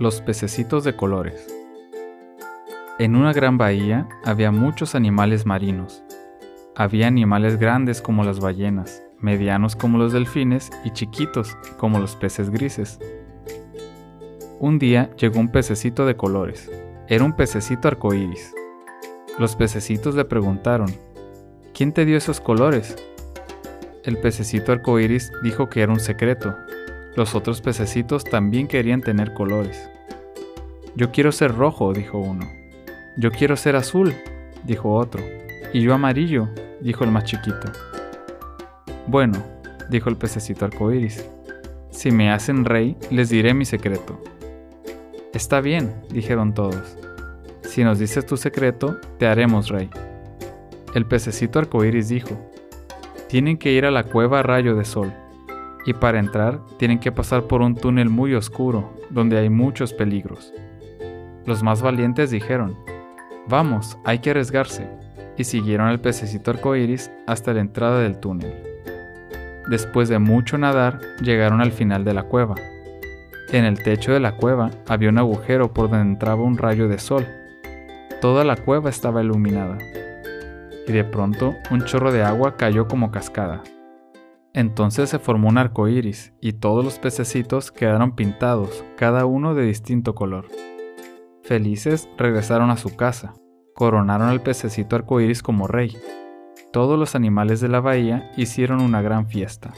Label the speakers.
Speaker 1: Los pececitos de colores. En una gran bahía había muchos animales marinos. Había animales grandes como las ballenas, medianos como los delfines y chiquitos como los peces grises. Un día llegó un pececito de colores. Era un pececito arcoíris. Los pececitos le preguntaron: ¿Quién te dio esos colores? El pececito arcoíris dijo que era un secreto, los otros pececitos también querían tener colores. Yo quiero ser rojo, dijo uno. Yo quiero ser azul, dijo otro. Y yo amarillo, dijo el más chiquito. Bueno, dijo el pececito arcoíris. Si me hacen rey, les diré mi secreto. Está bien, dijeron todos. Si nos dices tu secreto, te haremos rey. El pececito arcoíris dijo: Tienen que ir a la cueva Rayo de Sol y para entrar tienen que pasar por un túnel muy oscuro, donde hay muchos peligros. Los más valientes dijeron, Vamos, hay que arriesgarse, y siguieron al pececito arcoíris hasta la entrada del túnel. Después de mucho nadar, llegaron al final de la cueva. En el techo de la cueva había un agujero por donde entraba un rayo de sol. Toda la cueva estaba iluminada. Y de pronto un chorro de agua cayó como cascada. Entonces se formó un arco iris y todos los pececitos quedaron pintados, cada uno de distinto color. Felices regresaron a su casa, coronaron al pececito arcoíris como rey. Todos los animales de la bahía hicieron una gran fiesta.